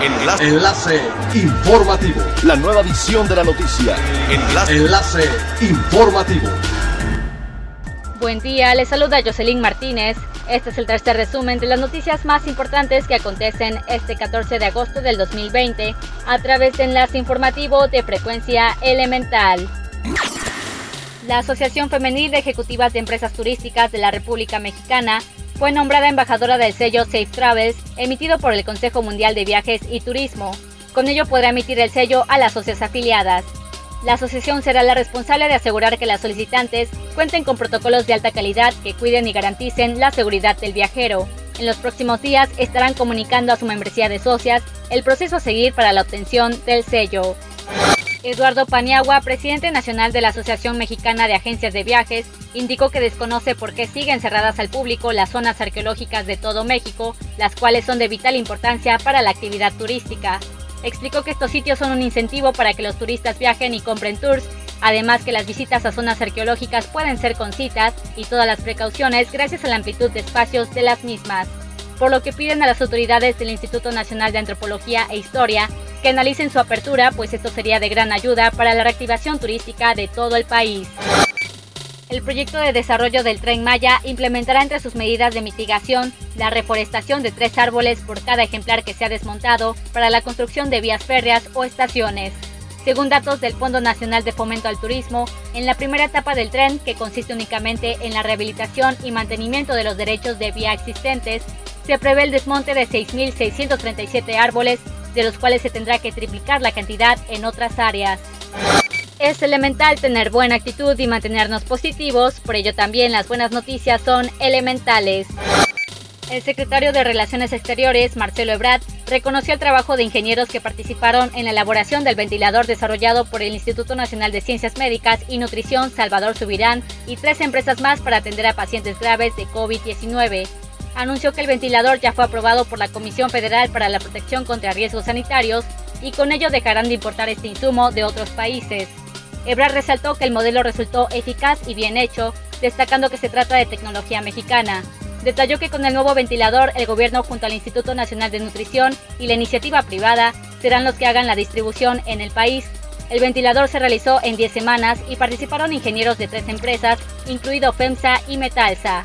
Enlace. Enlace informativo. La nueva edición de la noticia. Enlace. Enlace informativo. Buen día, les saluda Jocelyn Martínez. Este es el tercer resumen de las noticias más importantes que acontecen este 14 de agosto del 2020 a través de Enlace Informativo de Frecuencia Elemental. La Asociación Femenil de Ejecutivas de Empresas Turísticas de la República Mexicana fue nombrada embajadora del sello Safe Travels, emitido por el Consejo Mundial de Viajes y Turismo. Con ello podrá emitir el sello a las socias afiliadas. La asociación será la responsable de asegurar que las solicitantes cuenten con protocolos de alta calidad que cuiden y garanticen la seguridad del viajero. En los próximos días estarán comunicando a su membresía de socias el proceso a seguir para la obtención del sello. Eduardo Paniagua, presidente nacional de la Asociación Mexicana de Agencias de Viajes, indicó que desconoce por qué siguen cerradas al público las zonas arqueológicas de todo México, las cuales son de vital importancia para la actividad turística. Explicó que estos sitios son un incentivo para que los turistas viajen y compren tours, además que las visitas a zonas arqueológicas pueden ser con citas y todas las precauciones gracias a la amplitud de espacios de las mismas por lo que piden a las autoridades del Instituto Nacional de Antropología e Historia que analicen su apertura, pues esto sería de gran ayuda para la reactivación turística de todo el país. El proyecto de desarrollo del tren Maya implementará entre sus medidas de mitigación la reforestación de tres árboles por cada ejemplar que sea desmontado para la construcción de vías férreas o estaciones. Según datos del Fondo Nacional de Fomento al Turismo, en la primera etapa del tren, que consiste únicamente en la rehabilitación y mantenimiento de los derechos de vía existentes, se prevé el desmonte de 6.637 árboles de los cuales se tendrá que triplicar la cantidad en otras áreas. Es elemental tener buena actitud y mantenernos positivos, por ello también las buenas noticias son elementales. El secretario de Relaciones Exteriores, Marcelo Ebrard, reconoció el trabajo de ingenieros que participaron en la elaboración del ventilador desarrollado por el Instituto Nacional de Ciencias Médicas y Nutrición Salvador Subirán y tres empresas más para atender a pacientes graves de COVID-19 anunció que el ventilador ya fue aprobado por la Comisión Federal para la Protección contra Riesgos Sanitarios y con ello dejarán de importar este insumo de otros países. Ebrard resaltó que el modelo resultó eficaz y bien hecho, destacando que se trata de tecnología mexicana. Detalló que con el nuevo ventilador el gobierno junto al Instituto Nacional de Nutrición y la iniciativa privada serán los que hagan la distribución en el país. El ventilador se realizó en 10 semanas y participaron ingenieros de tres empresas, incluido FEMSA y Metalsa.